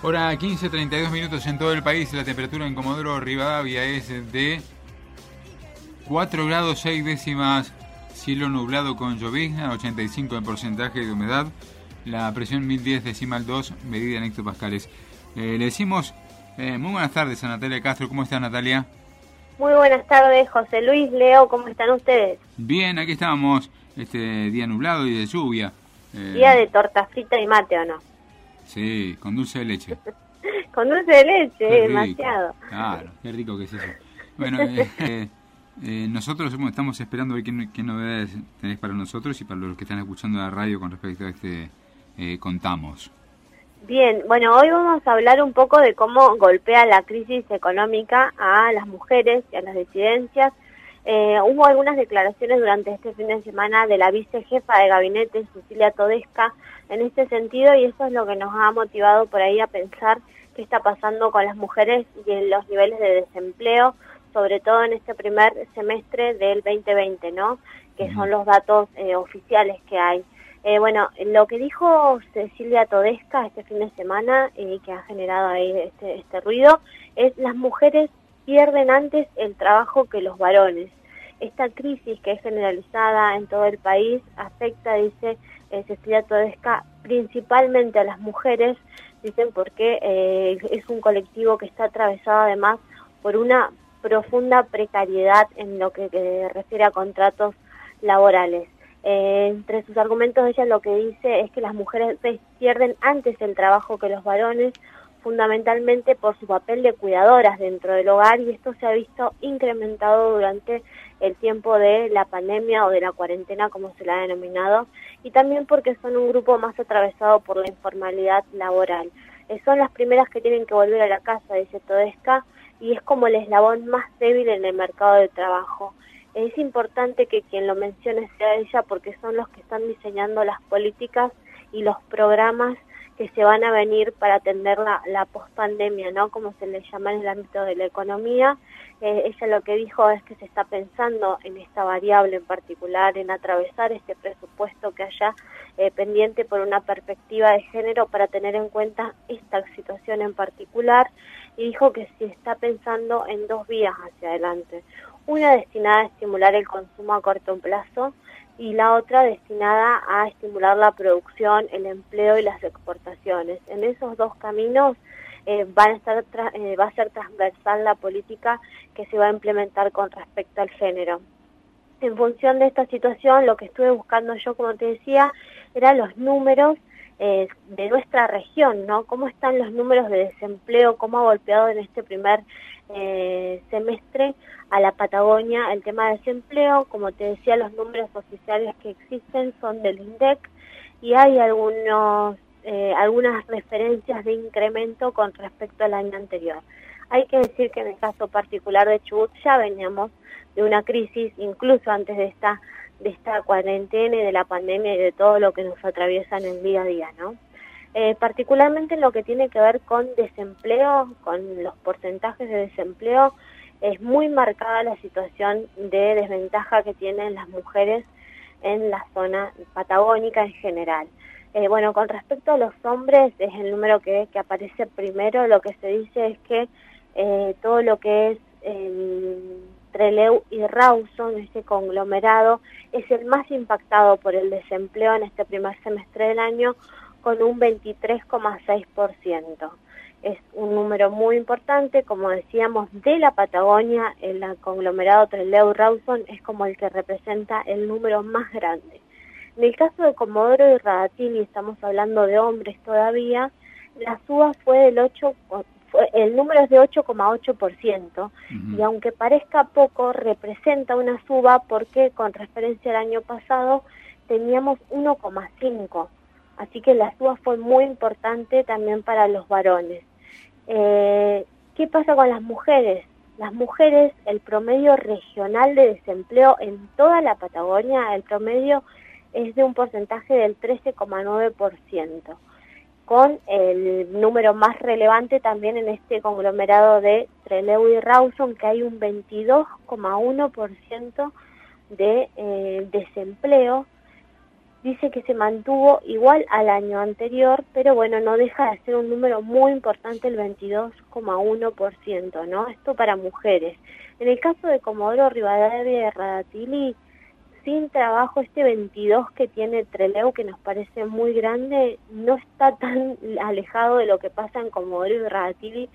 Hora 15, 32 minutos en todo el país. La temperatura en Comodoro Rivadavia es de 4 grados 6 décimas. Cielo nublado con llovizna, 85 en porcentaje de humedad. La presión 1010 decimal 2, medida en hectopascales. Eh, le decimos eh, muy buenas tardes a Natalia Castro. ¿Cómo estás, Natalia? Muy buenas tardes, José Luis, Leo. ¿Cómo están ustedes? Bien, aquí estamos. Este día nublado y de lluvia. Eh, día de torta frita y mate, ¿o no? Sí, con dulce de leche. con dulce de leche, demasiado. Claro, qué rico que es eso. Bueno, eh, eh, eh, nosotros estamos esperando ver qué, novedades tenéis para nosotros y para los que están escuchando la radio con respecto a este Contamos. Bien, bueno, hoy vamos a hablar un poco de cómo golpea la crisis económica a las mujeres y a las disidencias. Hubo algunas declaraciones durante este fin de semana de la vicejefa de gabinete, Cecilia Todesca, en este sentido y eso es lo que nos ha motivado por ahí a pensar qué está pasando con las mujeres y en los niveles de desempleo, sobre todo en este primer semestre del 2020, ¿no? Que son los datos eh, oficiales que hay. Eh, bueno, lo que dijo Cecilia Todesca este fin de semana y eh, que ha generado ahí este, este ruido es las mujeres pierden antes el trabajo que los varones. Esta crisis que es generalizada en todo el país afecta, dice, eh, Cecilia Todesca, principalmente a las mujeres, dicen porque eh, es un colectivo que está atravesado además por una profunda precariedad en lo que, refiere a contratos laborales. Eh, entre sus argumentos ella lo que dice es que las mujeres pierden antes el trabajo que los varones, fundamentalmente por su papel de cuidadoras dentro del hogar y esto se ha visto incrementado durante el tiempo de la pandemia o de la cuarentena como se la ha denominado y también porque son un grupo más atravesado por la informalidad laboral. Eh, son las primeras que tienen que volver a la casa, dice Todesca, y es como el eslabón más débil en el mercado de trabajo. Es importante que quien lo mencione sea ella porque son los que están diseñando las políticas y los programas que se van a venir para atender la, la pospandemia, ¿no? Como se le llama en el ámbito de la economía. Eh, ella lo que dijo es que se está pensando en esta variable en particular, en atravesar este presupuesto que haya eh, pendiente por una perspectiva de género para tener en cuenta esta situación en particular y dijo que se está pensando en dos vías hacia adelante. Una destinada a estimular el consumo a corto plazo, y la otra destinada a estimular la producción, el empleo y las exportaciones. En esos dos caminos eh, van a estar eh, va a ser transversal la política que se va a implementar con respecto al género. En función de esta situación, lo que estuve buscando yo, como te decía, eran los números eh, de nuestra región, ¿no? ¿Cómo están los números de desempleo? ¿Cómo ha golpeado en este primer eh, semestre a la Patagonia el tema de desempleo. Como te decía, los números oficiales que existen son del INDEC y hay algunos, eh, algunas referencias de incremento con respecto al año anterior. Hay que decir que en el caso particular de Chubut ya veníamos de una crisis, incluso antes de esta, de esta cuarentena y de la pandemia y de todo lo que nos atraviesa en el día a día, ¿no? Eh, particularmente en lo que tiene que ver con desempleo, con los porcentajes de desempleo, es muy marcada la situación de desventaja que tienen las mujeres en la zona patagónica en general. Eh, bueno, con respecto a los hombres, es el número que, que aparece primero, lo que se dice es que eh, todo lo que es Treleu y Rawson, ese conglomerado, es el más impactado por el desempleo en este primer semestre del año, con un 23,6%. Es un número muy importante, como decíamos, de la Patagonia, el conglomerado Trelew Rawson es como el que representa el número más grande. En el caso de Comodoro y y estamos hablando de hombres todavía, la suba fue del 8, el número es de 8,8% y aunque parezca poco, representa una suba porque con referencia al año pasado teníamos 1,5%. Así que la suba fue muy importante también para los varones. Eh, ¿Qué pasa con las mujeres? Las mujeres, el promedio regional de desempleo en toda la Patagonia, el promedio es de un porcentaje del 13,9%, con el número más relevante también en este conglomerado de Trelew y Rawson, que hay un 22,1% de eh, desempleo dice que se mantuvo igual al año anterior, pero bueno, no deja de ser un número muy importante el 22,1%, ¿no? Esto para mujeres. En el caso de Comodoro Rivadavia y Radatili, sin trabajo, este 22 que tiene Treleu, que nos parece muy grande, no está tan alejado de lo que pasa en Comodoro y Radatili,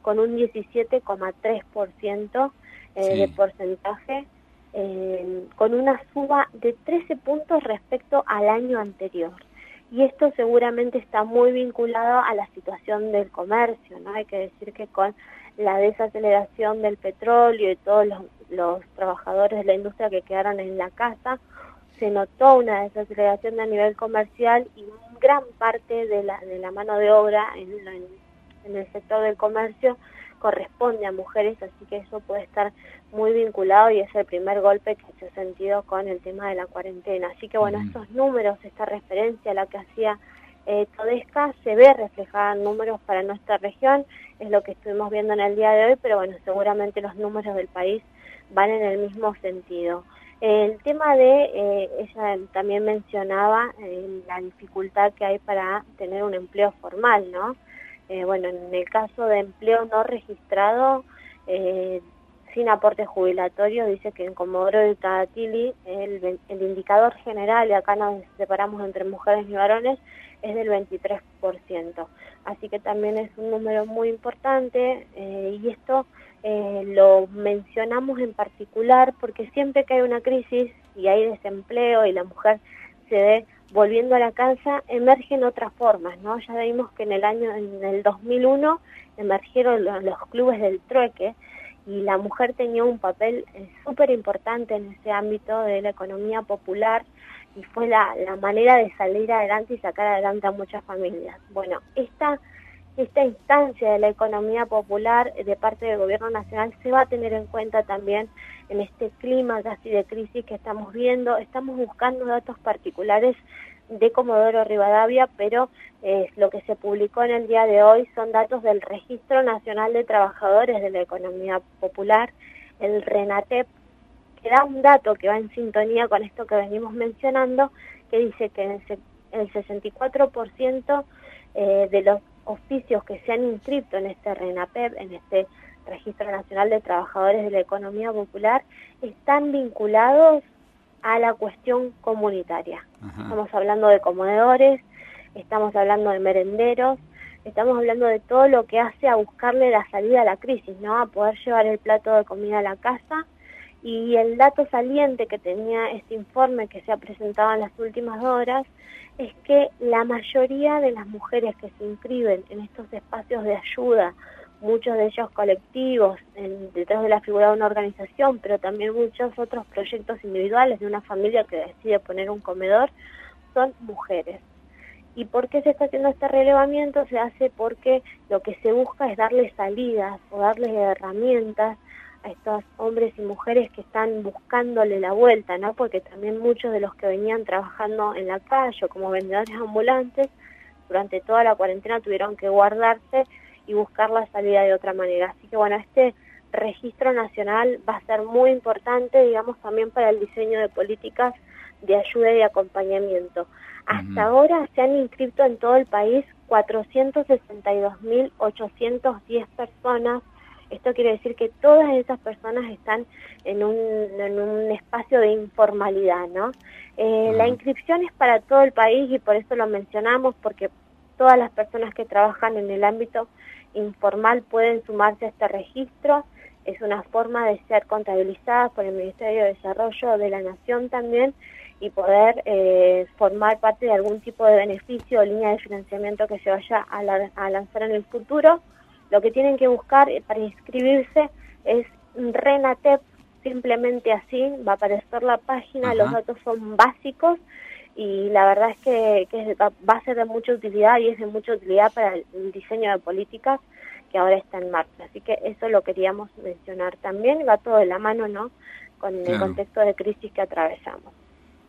con un 17,3% eh, de porcentaje eh, con una suba de 13 puntos respecto al año anterior. Y esto seguramente está muy vinculado a la situación del comercio, ¿no? Hay que decir que con la desaceleración del petróleo y todos los, trabajadores de la industria que quedaron en la casa, se notó una desaceleración a nivel comercial y gran parte de la, de la mano de obra en, en el sector del comercio corresponde a mujeres, así que eso puede estar muy vinculado y es el primer golpe que se ha sentido con el tema de la cuarentena. Así que bueno, estos números, esta referencia a la que hacía eh, Todesca, se ve reflejada en números para nuestra región, es lo que estuvimos viendo en el día de hoy, pero bueno, seguramente los números del país van en el mismo sentido. El tema de, eh, ella también mencionaba eh, la dificultad que hay para tener un empleo formal, ¿no? Eh, bueno, en el caso de empleo no registrado, eh, sin aporte jubilatorio, dice que en Comodoro y Tadatili el, indicador general, y acá nos separamos entre mujeres y varones, es del 23%. Así que también es un número muy importante eh, y esto lo mencionamos en particular porque siempre que hay una crisis y hay desempleo y la mujer se ve volviendo a la casa, emergen otras formas, ¿no? Ya vimos que en el año, en el 2001, emergieron los, clubes del trueque y la mujer tenía un papel eh, súper importante en ese ámbito de la economía popular y fue la, la manera de salir adelante y sacar adelante a muchas familias. Bueno, esta esta instancia de la economía popular de parte del gobierno nacional se va a tener en cuenta también en este clima casi de crisis que estamos viendo. Estamos buscando datos particulares de Comodoro Rivadavia, pero eh, lo que se publicó en el día de hoy son datos del Registro Nacional de Trabajadores de la Economía Popular, el RENATEP, que da un dato que va en sintonía con esto que venimos mencionando, que dice que el 64% eh, de los oficios que se han inscrito en este RENAPEP, en este Registro Nacional de Trabajadores de la Economía Popular, están vinculados a la cuestión comunitaria. Estamos hablando de comedores, estamos hablando de merenderos, estamos hablando de todo lo que hace a buscarle la salida a la crisis, ¿no? A poder llevar el plato de comida a la casa. Y el dato saliente que tenía este informe que se ha presentado en las últimas horas es que la mayoría de las mujeres que se inscriben en estos espacios de ayuda, muchos de ellos colectivos, detrás de la figura de una organización, pero también muchos otros proyectos individuales de una familia que decide poner un comedor, son mujeres. ¿Y por qué se está haciendo este relevamiento? Se hace porque lo que se busca es darle salidas o darles herramientas a estos hombres y mujeres que están buscándole la vuelta, ¿no? Porque también muchos de los que venían trabajando en la calle como vendedores ambulantes, durante toda la cuarentena tuvieron que guardarse y buscar la salida de otra manera. Así que bueno, este registro nacional va a ser muy importante, digamos, también para el diseño de políticas de ayuda y acompañamiento. Hasta ahora se han inscrito en todo el país 462.810 personas esto quiere decir que todas esas personas están en un, en un espacio de informalidad, ¿no? Eh, la inscripción es para todo el país y por eso lo mencionamos, porque todas las personas que trabajan en el ámbito informal pueden sumarse a este registro. Es una forma de ser contabilizadas por el Ministerio de Desarrollo de la Nación también y poder eh, formar parte de algún tipo de beneficio o línea de financiamiento que se vaya a lanzar en el futuro Lo que tienen que buscar para inscribirse es Renatep, simplemente así, va a aparecer la página, los datos son básicos y la verdad es que, va a ser de mucha utilidad y es de mucha utilidad para el diseño de políticas que ahora está en marcha. Así que eso lo queríamos mencionar también, va todo de la mano, ¿no? Con el contexto de crisis que atravesamos.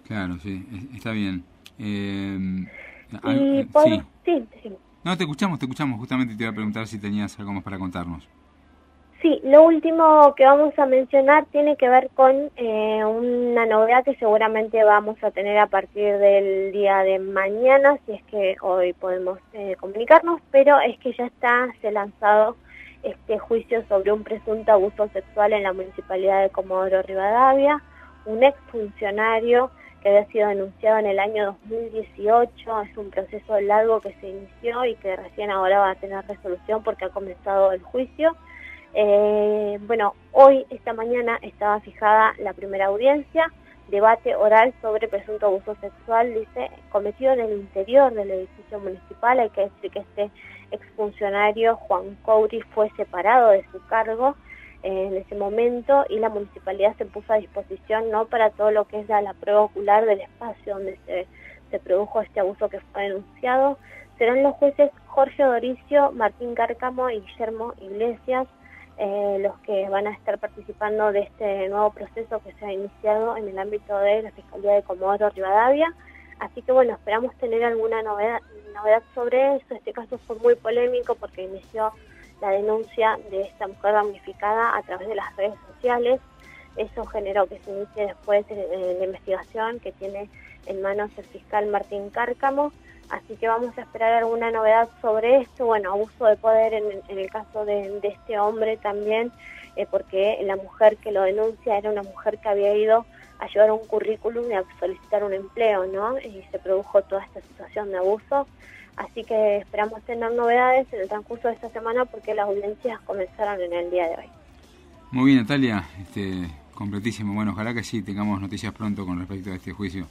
Claro, sí, está bien. Eh, y sí. sí, No, te escuchamos, te escuchamos. Justamente te iba a preguntar si tenías algo más para contarnos. Sí, lo último que vamos a mencionar tiene que ver con eh, una novedad que seguramente vamos a tener a partir del día de mañana, si es que hoy podemos eh, comunicarnos, pero es que ya está, se lanzado este juicio sobre un presunto abuso sexual en la municipalidad de Comodoro Rivadavia, un exfuncionario que había sido denunciado en el año 2018, es un proceso largo que se inició y que recién ahora va a tener resolución porque ha comenzado el juicio. Eh, bueno, hoy, esta mañana, estaba fijada la primera audiencia, debate oral sobre presunto abuso sexual, dice, cometido en el interior del edificio municipal. Hay que decir que este exfuncionario, Juan Couri, fue separado de su cargo eh, en ese momento y la municipalidad se puso a disposición no para todo lo que es la, prueba ocular del espacio donde se, se produjo este abuso que fue denunciado. Serán los jueces Jorge Doricio, Martín Cárcamo y Guillermo Iglesias eh, los que van a estar participando de este nuevo proceso que se ha iniciado en el ámbito de la Fiscalía de Comodoro Rivadavia. Así que bueno, esperamos tener alguna novedad, novedad sobre eso. Este caso fue muy polémico porque inició la denuncia de esta mujer damnificada a través de las redes sociales. Eso generó que se inicie después eh, la investigación que tiene en manos el fiscal Martín Cárcamo. Así que vamos a esperar alguna novedad sobre esto. Bueno, abuso de poder en, el caso de, este hombre también, eh, porque la mujer que lo denuncia era una mujer que había ido a llevar un currículum y a solicitar un empleo, ¿no? Y se produjo toda esta situación de abuso. Así que esperamos tener novedades en el transcurso de esta semana porque las audiencias comenzaron en el día de hoy. Muy bien, Natalia, este, completísimo. Bueno, ojalá que sí tengamos noticias pronto con respecto a este juicio.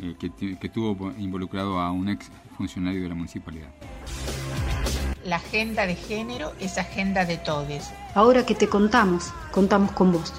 Eh, que, tuvo involucrado a un ex funcionario de la municipalidad. La agenda de género es agenda de todos. Ahora que te contamos, contamos con vos.